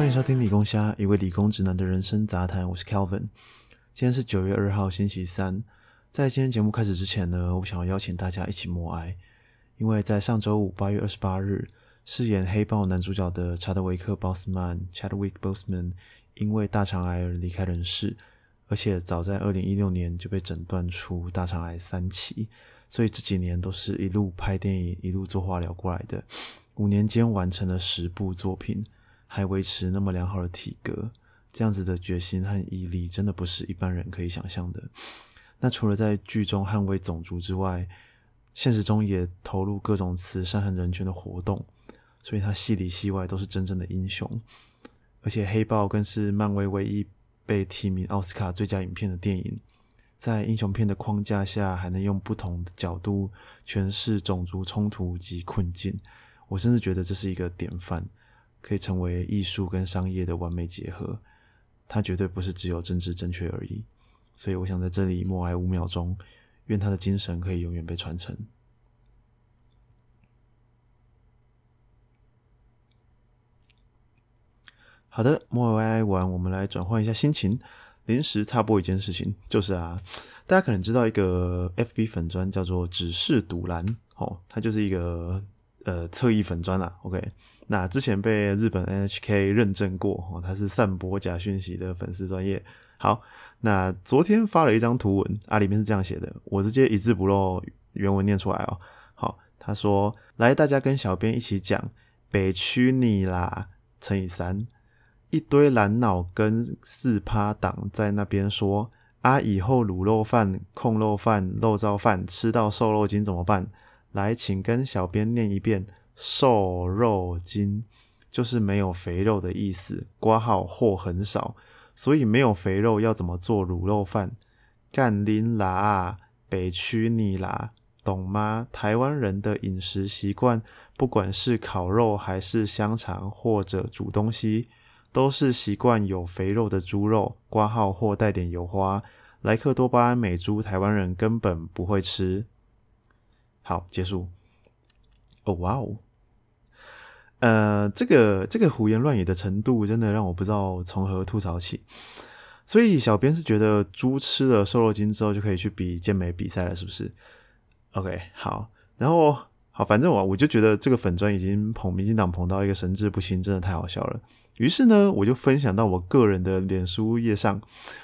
欢迎收听理工虾，一位理工直男的人生杂谈。我是 Calvin。今天是九月二号，星期三。在今天节目开始之前呢，我想要邀请大家一起默哀，因为在上周五八月二十八日，饰演黑豹男主角的查德维克·鲍斯曼 （Chadwick Boseman） 因为大肠癌而离开人世，而且早在二零一六年就被诊断出大肠癌三期，所以这几年都是一路拍电影、一路做化疗过来的。五年间完成了十部作品。还维持那么良好的体格，这样子的决心和毅力，真的不是一般人可以想象的。那除了在剧中捍卫种族之外，现实中也投入各种慈善和人权的活动，所以他戏里戏外都是真正的英雄。而且《黑豹》更是漫威唯一被提名奥斯卡最佳影片的电影，在英雄片的框架下，还能用不同的角度诠释种族冲突及困境，我甚至觉得这是一个典范。可以成为艺术跟商业的完美结合，它绝对不是只有政治正确而已。所以，我想在这里默哀五秒钟，愿他的精神可以永远被传承。好的，默哀完，我们来转换一下心情，临时插播一件事情，就是啊，大家可能知道一个 FB 粉砖叫做“只是赌蓝”，哦，它就是一个呃侧翼粉砖啦。OK。那之前被日本 NHK 认证过哦，他是散播假讯息的粉丝专业。好，那昨天发了一张图文啊，里面是这样写的，我直接一字不漏原文念出来哦。好，他说：“来，大家跟小编一起讲北区你啦乘以三，一堆蓝脑跟四趴党在那边说啊，以后卤肉饭、控肉饭、肉燥饭吃到瘦肉精怎么办？来，请跟小编念一遍。”瘦肉精就是没有肥肉的意思，挂号货很少，所以没有肥肉要怎么做卤肉饭？干拎啦，北区你啦，懂吗？台湾人的饮食习惯，不管是烤肉还是香肠或者煮东西，都是习惯有肥肉的猪肉，挂号或带点油花。莱克多巴胺美猪，台湾人根本不会吃。好，结束。哦，哇哦！呃，这个这个胡言乱语的程度，真的让我不知道从何吐槽起。所以小编是觉得猪吃了瘦肉精之后就可以去比健美比赛了，是不是？OK，好，然后好，反正我我就觉得这个粉砖已经捧民进党捧到一个神志不清，真的太好笑了。于是呢，我就分享到我个人的脸书页上，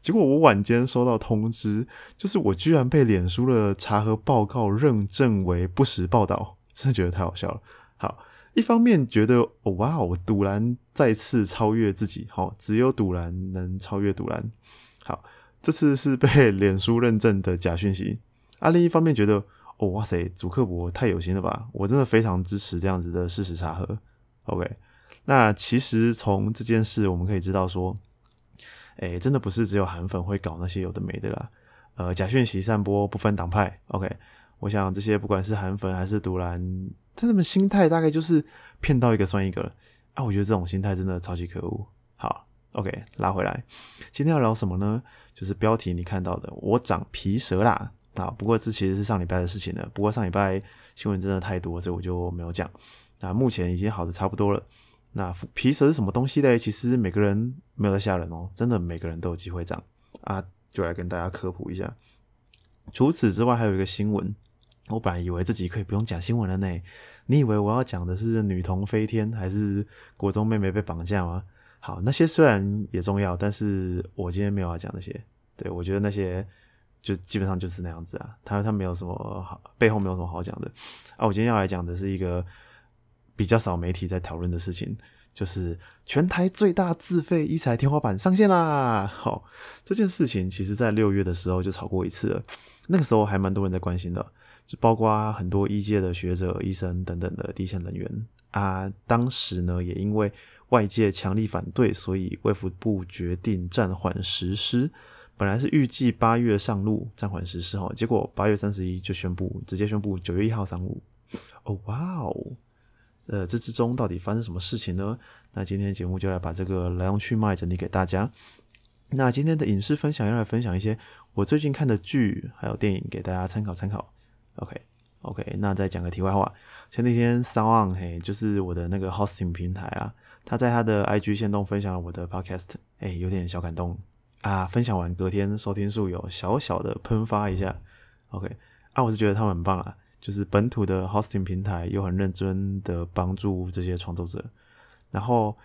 结果我晚间收到通知，就是我居然被脸书的查核报告认证为不实报道，真的觉得太好笑了。好。一方面觉得哦哇哦，赌兰再次超越自己，好，只有赌兰能超越赌兰，好，这次是被脸书认证的假讯息。啊，另一方面觉得哦哇塞，主克伯太有心了吧，我真的非常支持这样子的事实查核。OK，那其实从这件事我们可以知道说，哎，真的不是只有韩粉会搞那些有的没的啦，呃，假讯息散播不分党派。OK，我想这些不管是韩粉还是独兰。他们心态大概就是骗到一个算一个啊！我觉得这种心态真的超级可恶。好，OK，拉回来，今天要聊什么呢？就是标题你看到的，我长皮蛇啦啊！不过这其实是上礼拜的事情了。不过上礼拜新闻真的太多，所以我就没有讲。那目前已经好的差不多了。那皮蛇是什么东西嘞？其实每个人没有在吓人哦，真的每个人都有机会长啊！就来跟大家科普一下。除此之外，还有一个新闻。我本来以为自己可以不用讲新闻了呢。你以为我要讲的是女童飞天，还是国中妹妹被绑架吗？好，那些虽然也重要，但是我今天没有要讲那些。对我觉得那些就基本上就是那样子啊，他他没有什么好，背后没有什么好讲的啊。我今天要来讲的是一个比较少媒体在讨论的事情，就是全台最大自费一彩天花板上线啦。好，这件事情其实在六月的时候就炒过一次了，那个时候还蛮多人在关心的。就包括很多医界的学者、医生等等的第一线人员啊，当时呢也因为外界强力反对，所以卫福部决定暂缓实施。本来是预计八月上路，暂缓实施哈，结果八月三十一就宣布，直接宣布九月一号上路。哦哇哦，呃，这之中到底发生什么事情呢？那今天节目就来把这个来龙去脉整理给大家。那今天的影视分享要来分享一些我最近看的剧还有电影，给大家参考参考。OK，OK，那再讲个题外话，前几天 Sound 嘿，就是我的那个 hosting 平台啊，他在他的 IG 线动分享了我的 podcast，哎，有点小感动啊。分享完隔天收听数有小小的喷发一下，OK，啊，我是觉得他们很棒啊，就是本土的 hosting 平台又很认真的帮助这些创作者，然后。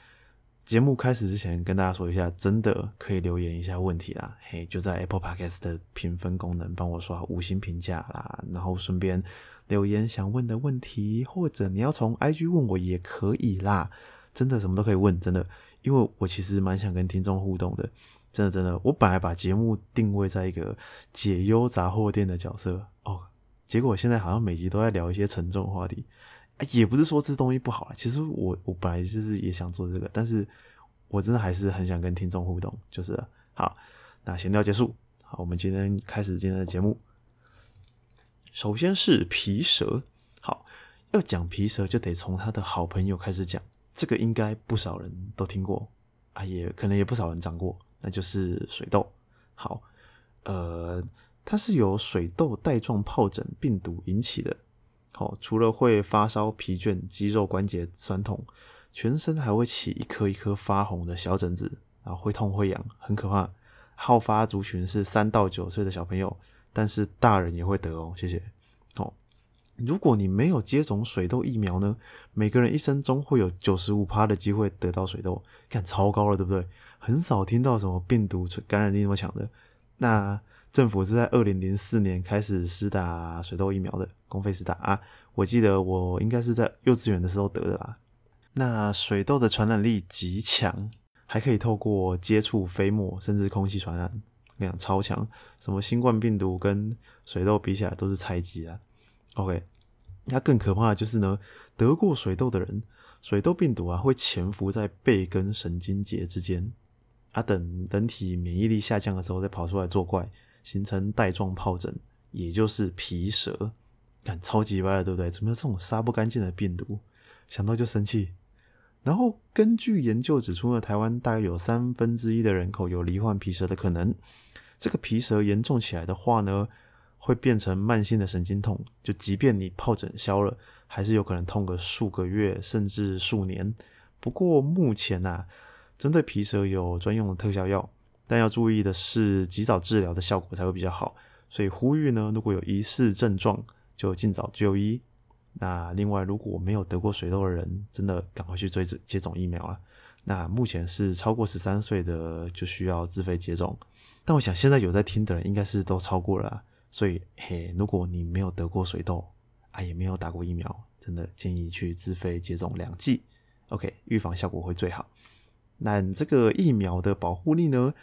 节目开始之前，跟大家说一下，真的可以留言一下问题啦。嘿，就在 Apple Podcast 的评分功能帮我刷五星评价啦，然后顺便留言想问的问题，或者你要从 IG 问我也可以啦。真的什么都可以问，真的，因为我其实蛮想跟听众互动的。真的真的，我本来把节目定位在一个解忧杂货店的角色哦，结果现在好像每集都在聊一些沉重话题。也不是说这东西不好啊，其实我我本来就是也想做这个，但是我真的还是很想跟听众互动，就是好。那闲聊结束，好，我们今天开始今天的节目。首先是皮蛇，好，要讲皮蛇就得从他的好朋友开始讲，这个应该不少人都听过啊，也可能也不少人长过，那就是水痘。好，呃，它是由水痘带状疱疹病毒引起的。好，除了会发烧、疲倦、肌肉关节酸痛，全身还会起一颗一颗发红的小疹子，然后会痛会痒，很可怕。好发族群是三到九岁的小朋友，但是大人也会得哦。谢谢。哦，如果你没有接种水痘疫苗呢，每个人一生中会有九十五趴的机会得到水痘，看超高了，对不对？很少听到什么病毒感染力那么强的。那政府是在二零零四年开始施打水痘疫苗的，公费施打啊。我记得我应该是在幼稚园的时候得的啦。那水痘的传染力极强，还可以透过接触飞沫甚至空气传染，那样超强。什么新冠病毒跟水痘比起来都是菜鸡啊。OK，那更可怕的就是呢，得过水痘的人，水痘病毒啊会潜伏在背跟神经节之间，啊等人体免疫力下降的时候再跑出来作怪。形成带状疱疹，也就是皮蛇，看超级歪的，对不对？怎么有这种杀不干净的病毒？想到就生气。然后根据研究指出呢，台湾大概有三分之一的人口有罹患皮蛇的可能。这个皮蛇严重起来的话呢，会变成慢性的神经痛，就即便你疱疹消了，还是有可能痛个数个月甚至数年。不过目前呐，针对皮蛇有专用的特效药。但要注意的是，及早治疗的效果才会比较好，所以呼吁呢，如果有疑似症状，就尽早就医。那另外，如果没有得过水痘的人，真的赶快去追接种疫苗了。那目前是超过十三岁的就需要自费接种，但我想现在有在听的人应该是都超过了，所以嘿，如果你没有得过水痘啊，也没有打过疫苗，真的建议去自费接种两剂，OK，预防效果会最好。那这个疫苗的保护力呢，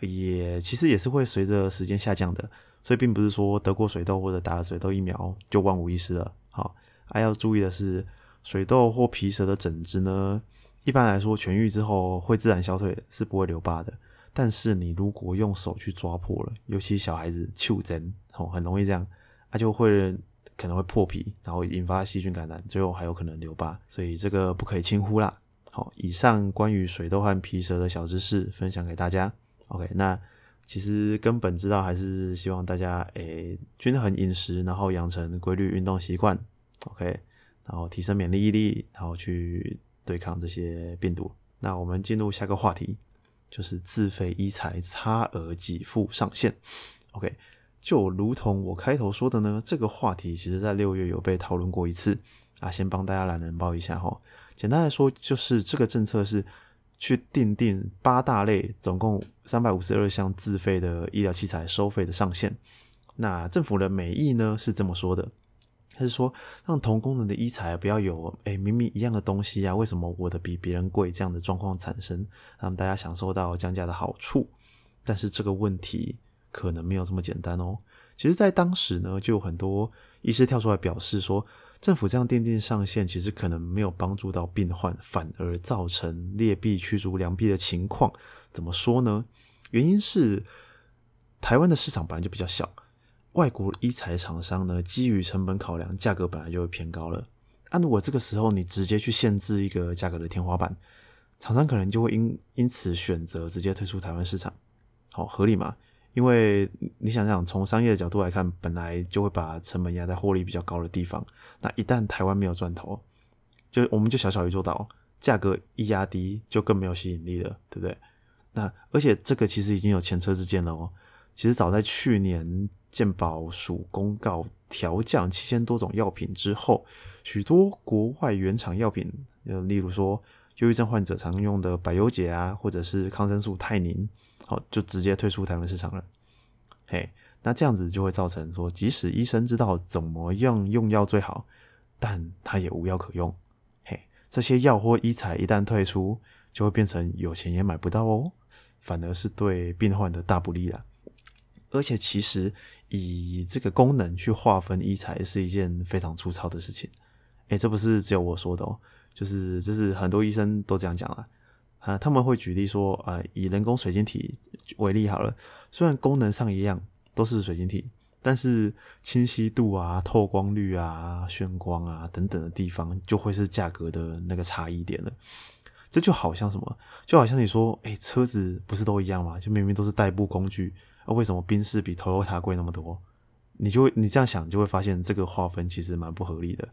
也其实也是会随着时间下降的，所以并不是说得过水痘或者打了水痘疫苗就万无一失了。好，还要注意的是，水痘或皮蛇的疹子呢，一般来说痊愈之后会自然消退，是不会留疤的。但是你如果用手去抓破了，尤其小孩子触针，哦，很容易这样，它就会可能会破皮，然后引发细菌感染，最后还有可能留疤，所以这个不可以轻忽啦。好，以上关于水痘和皮蛇的小知识分享给大家。OK，那其实根本知道还是希望大家诶均衡饮食，然后养成规律运动习惯。OK，然后提升免疫力，然后去对抗这些病毒。那我们进入下个话题，就是自费医材差额给付上限。OK，就如同我开头说的呢，这个话题其实在六月有被讨论过一次啊。先帮大家懒人包一下哈。简单来说，就是这个政策是去定定八大类，总共三百五十二项自费的医疗器材收费的上限。那政府的美意呢是这么说的，他是说让同功能的医材不要有诶明明一样的东西啊，为什么我的比别人贵这样的状况产生，让大家享受到降价的好处。但是这个问题可能没有这么简单哦。其实，在当时呢，就有很多医师跳出来表示说。政府这样奠定上限，其实可能没有帮助到病患，反而造成劣币驱逐良币的情况。怎么说呢？原因是台湾的市场本来就比较小，外国医材厂商呢，基于成本考量，价格本来就会偏高了。那如果这个时候你直接去限制一个价格的天花板，厂商可能就会因因此选择直接退出台湾市场，好合理吗？因为你想想，从商业的角度来看，本来就会把成本压在获利比较高的地方。那一旦台湾没有赚头，就我们就小小一座岛，价格一压低，就更没有吸引力了，对不对？那而且这个其实已经有前车之鉴了哦。其实早在去年健保署公告调降七千多种药品之后，许多国外原厂药品，例如说忧郁症患者常用的百忧解啊，或者是抗生素泰宁。好，就直接退出台湾市场了。嘿，那这样子就会造成说，即使医生知道怎么样用药最好，但他也无药可用。嘿，这些药或医材一旦退出，就会变成有钱也买不到哦，反而是对病患的大不利了。而且，其实以这个功能去划分医材是一件非常粗糙的事情。哎，这不是只有我说的哦，就是这是很多医生都这样讲了。啊，他们会举例说，啊，以人工水晶体为例好了，虽然功能上一样都是水晶体，但是清晰度啊、透光率啊、眩光啊等等的地方，就会是价格的那个差异点了。这就好像什么，就好像你说，哎，车子不是都一样吗？就明明都是代步工具，啊，为什么宾士比 Toyota 贵那么多？你就会你这样想，就会发现这个划分其实蛮不合理的。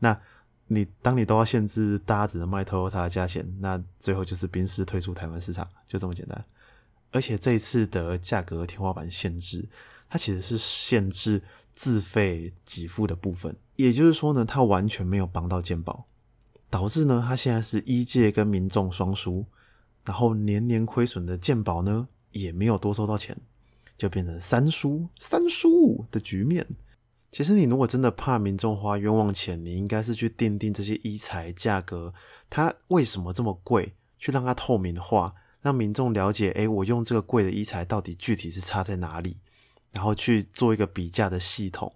那。你当你都要限制大家只能卖 Toyota 的价钱，那最后就是宾士退出台湾市场，就这么简单。而且这一次的价格天花板限制，它其实是限制自费给付的部分，也就是说呢，它完全没有帮到健保，导致呢，它现在是一届跟民众双输，然后年年亏损的健保呢，也没有多收到钱，就变成三输三输的局面。其实你如果真的怕民众花冤枉钱，你应该是去定定这些医材价格，它为什么这么贵，去让它透明化，让民众了解，诶，我用这个贵的医材到底具体是差在哪里，然后去做一个比价的系统，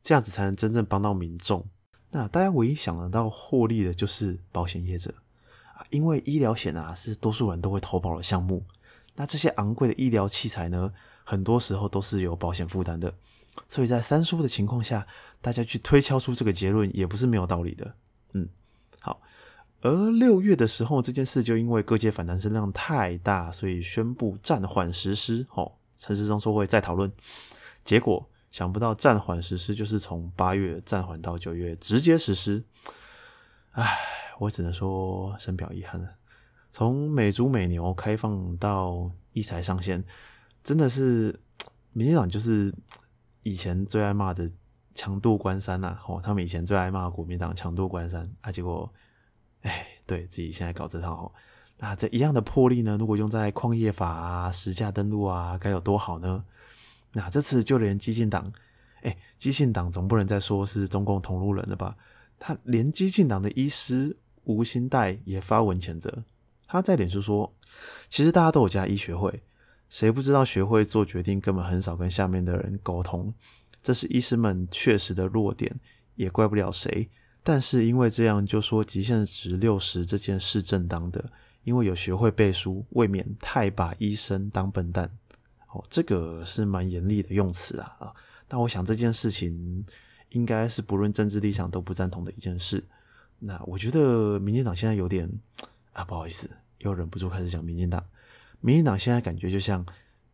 这样子才能真正帮到民众。那大家唯一想得到获利的就是保险业者啊，因为医疗险啊是多数人都会投保的项目，那这些昂贵的医疗器材呢，很多时候都是有保险负担的。所以在三叔的情况下，大家去推敲出这个结论也不是没有道理的。嗯，好。而六月的时候，这件事就因为各界反弹声量太大，所以宣布暂缓实施。哦，陈世忠说会再讨论。结果想不到暂缓实施就是从八月暂缓到九月直接实施。唉，我只能说深表遗憾了。从美猪美牛开放到一财上线，真的是 民进党就是。以前最爱骂的强渡关山呐，哦，他们以前最爱骂国民党强渡关山啊，结果，哎，对自己现在搞这套，那这一样的魄力呢，如果用在矿业法啊、实价登录啊，该有多好呢？那这次就连激进党，哎，激进党总不能再说是中共同路人了吧？他连激进党的医师吴新代也发文谴责，他在脸书说，其实大家都有加医学会。谁不知道学会做决定根本很少跟下面的人沟通，这是医师们确实的弱点，也怪不了谁。但是因为这样就说极限值六十这件事正当的，因为有学会背书，未免太把医生当笨蛋。哦，这个是蛮严厉的用词啊啊！但我想这件事情应该是不论政治立场都不赞同的一件事。那我觉得民进党现在有点啊，不好意思，又忍不住开始讲民进党。民进党现在感觉就像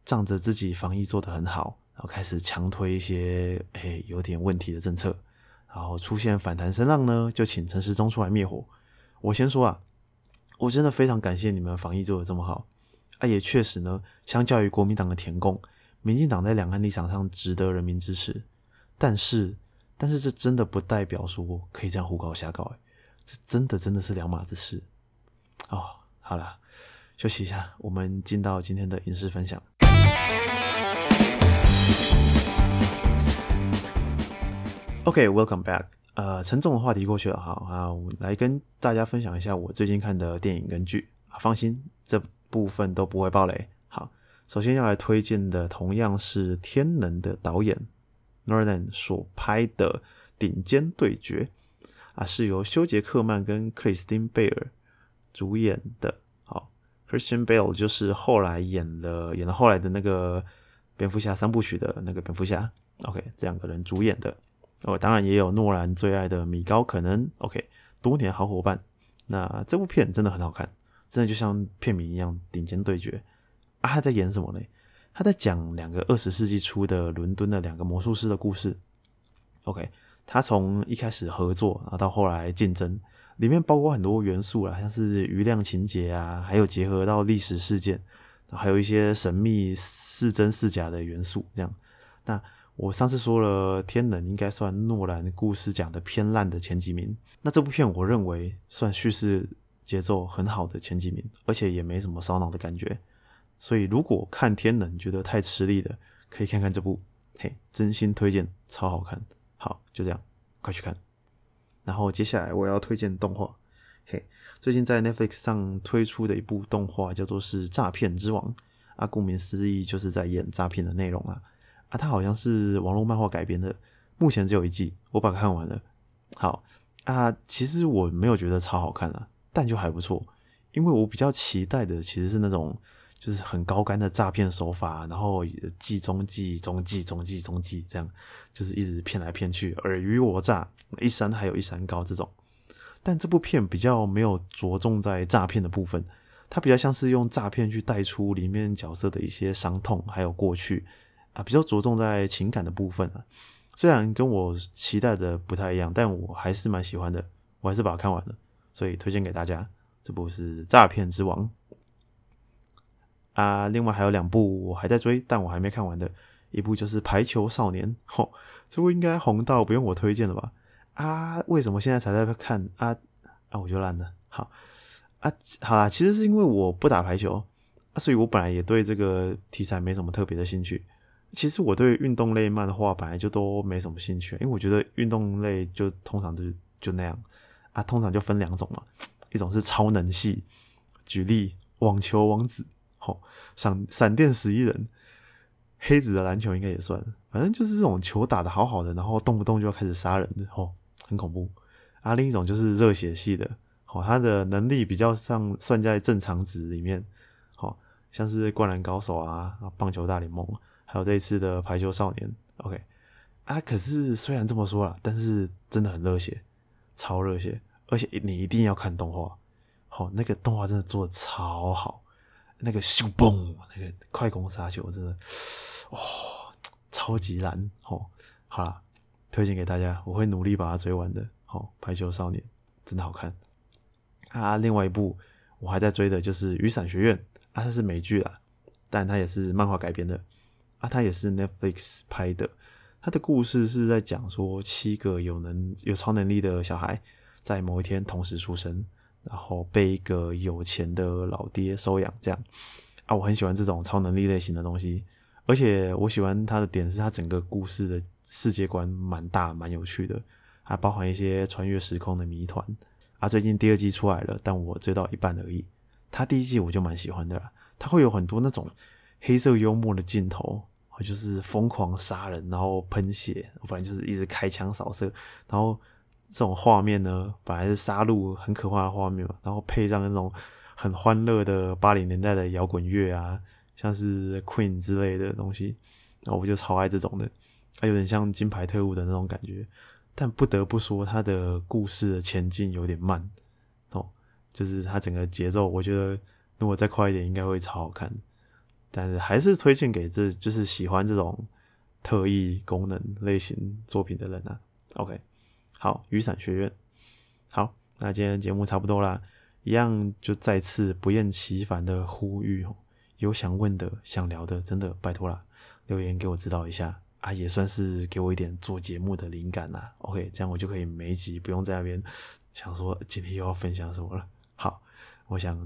仗着自己防疫做得很好，然后开始强推一些诶有点问题的政策，然后出现反弹声浪呢，就请陈时中出来灭火。我先说啊，我真的非常感谢你们防疫做得这么好啊，也确实呢，相较于国民党的填供，民进党在两岸立场上值得人民支持。但是，但是这真的不代表说可以这样胡搞瞎搞，诶这真的真的是两码子事。哦，好了。休息一下，我们进到今天的影视分享。OK，Welcome back。呃，沉重的话题过去了，好啊，我来跟大家分享一下我最近看的电影跟剧啊。放心，这部分都不会爆雷。好，首先要来推荐的同样是《天能》的导演 Nolan 所拍的《顶尖对决》啊，是由休杰克曼跟克里斯汀贝尔主演的。Christian Bale 就是后来演了演了后来的那个蝙蝠侠三部曲的那个蝙蝠侠，OK，这两个人主演的哦，当然也有诺兰最爱的米高可能，OK，多年好伙伴。那这部片真的很好看，真的就像片名一样，顶尖对决啊！他在演什么呢？他在讲两个二十世纪初的伦敦的两个魔术师的故事。OK，他从一开始合作，然后到后来竞争，里面包括很多元素啦，像是余量情节啊，还有结合到历史事件，还有一些神秘是真是假的元素。这样，那我上次说了，《天能》应该算诺兰故事讲的偏烂的前几名。那这部片我认为算叙事节奏很好的前几名，而且也没什么烧脑的感觉。所以如果看《天能》觉得太吃力的，可以看看这部，嘿，真心推荐，超好看。好，就这样，快去看。然后接下来我要推荐动画，嘿，最近在 Netflix 上推出的一部动画叫做是《诈骗之王》，啊，顾名思义就是在演诈骗的内容啊，啊，它好像是网络漫画改编的，目前只有一季，我把它看完了。好啊，其实我没有觉得超好看啊，但就还不错，因为我比较期待的其实是那种。就是很高干的诈骗手法，然后计中计、中计、中计、中计，这样就是一直骗来骗去，尔虞我诈，一山还有一山高这种。但这部片比较没有着重在诈骗的部分，它比较像是用诈骗去带出里面角色的一些伤痛还有过去啊，比较着重在情感的部分啊。虽然跟我期待的不太一样，但我还是蛮喜欢的，我还是把它看完了，所以推荐给大家。这部是《诈骗之王》。啊，另外还有两部我还在追，但我还没看完的，一部就是《排球少年》，吼，这部应该红到不用我推荐了吧？啊，为什么现在才在看？啊啊，我就烂了。好啊，好啦，其实是因为我不打排球，啊，所以我本来也对这个题材没什么特别的兴趣。其实我对运动类漫画本来就都没什么兴趣，因为我觉得运动类就通常就就那样啊，通常就分两种嘛，一种是超能系，举例网球王子。哦，闪闪电十一人，黑子的篮球应该也算，反正就是这种球打的好好的，然后动不动就要开始杀人的，哦，很恐怖。啊，另一种就是热血系的，哦，他的能力比较上算在正常值里面，哦，像是灌篮高手啊，棒球大联盟，还有这一次的排球少年，OK，啊，可是虽然这么说啦，但是真的很热血，超热血，而且你一定要看动画，好，那个动画真的做的超好。那个咻嘣，那个快攻杀球真的，哇，超级难哦！好啦，推荐给大家，我会努力把它追完的。好，排球少年真的好看啊！另外一部我还在追的就是《雨伞学院》啊，它是美剧啦，但它也是漫画改编的啊，它也是 Netflix 拍的。它的故事是在讲说七个有能有超能力的小孩在某一天同时出生。然后被一个有钱的老爹收养，这样啊，我很喜欢这种超能力类型的东西，而且我喜欢它的点是它整个故事的世界观蛮大蛮有趣的，还包含一些穿越时空的谜团啊。最近第二季出来了，但我追到一半而已。它第一季我就蛮喜欢的啦，它会有很多那种黑色幽默的镜头，就是疯狂杀人，然后喷血，反正就是一直开枪扫射，然后。这种画面呢，本来是杀戮很可怕的画面嘛，然后配上那种很欢乐的八零年代的摇滚乐啊，像是 Queen 之类的东西，然后我就超爱这种的，它有点像金牌特务的那种感觉。但不得不说，它的故事的前进有点慢哦，就是它整个节奏，我觉得如果再快一点，应该会超好看。但是还是推荐给这就是喜欢这种特异功能类型作品的人啊。OK。好，雨伞学院。好，那今天节目差不多啦，一样就再次不厌其烦的呼吁，有想问的、想聊的，真的拜托啦，留言给我指导一下啊，也算是给我一点做节目的灵感啦。OK，这样我就可以每一集不用在那边想说今天又要分享什么了。好，我想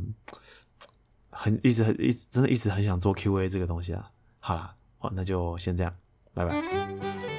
很一直很一直真的一直很想做 Q&A 这个东西啊。好啦，好，那就先这样，拜拜。